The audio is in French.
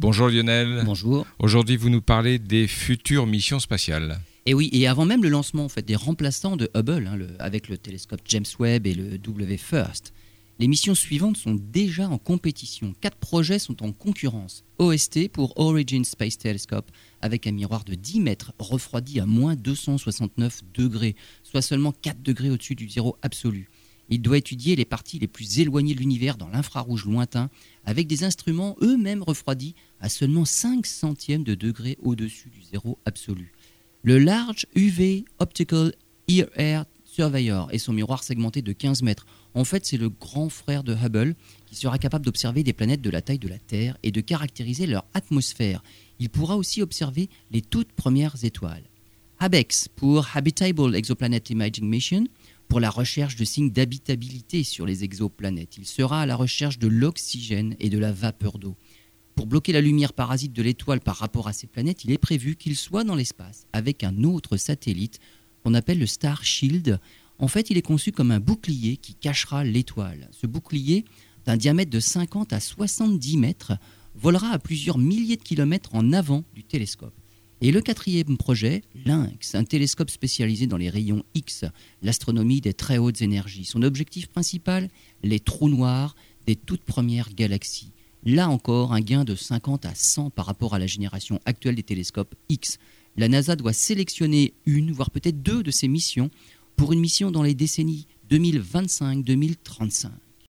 Bonjour Lionel. Bonjour. Aujourd'hui, vous nous parlez des futures missions spatiales. Et oui, et avant même le lancement en fait, des remplaçants de Hubble, hein, avec le télescope James Webb et le WFIRST, les missions suivantes sont déjà en compétition. Quatre projets sont en concurrence. OST pour Origin Space Telescope, avec un miroir de 10 mètres refroidi à moins 269 degrés, soit seulement 4 degrés au-dessus du zéro absolu. Il doit étudier les parties les plus éloignées de l'univers dans l'infrarouge lointain, avec des instruments eux-mêmes refroidis à seulement 5 centièmes de degré au-dessus du zéro absolu. Le Large UV Optical Ear Air Surveyor et son miroir segmenté de 15 mètres. En fait, c'est le grand frère de Hubble qui sera capable d'observer des planètes de la taille de la Terre et de caractériser leur atmosphère. Il pourra aussi observer les toutes premières étoiles. HABEX pour Habitable Exoplanet Imaging Mission pour la recherche de signes d'habitabilité sur les exoplanètes. Il sera à la recherche de l'oxygène et de la vapeur d'eau. Pour bloquer la lumière parasite de l'étoile par rapport à ces planètes, il est prévu qu'il soit dans l'espace avec un autre satellite qu'on appelle le Star Shield. En fait, il est conçu comme un bouclier qui cachera l'étoile. Ce bouclier, d'un diamètre de 50 à 70 mètres, volera à plusieurs milliers de kilomètres en avant du télescope. Et le quatrième projet, Lynx, un télescope spécialisé dans les rayons X, l'astronomie des très hautes énergies. Son objectif principal, les trous noirs des toutes premières galaxies. Là encore, un gain de 50 à 100 par rapport à la génération actuelle des télescopes X. La NASA doit sélectionner une, voire peut-être deux de ces missions pour une mission dans les décennies 2025-2035.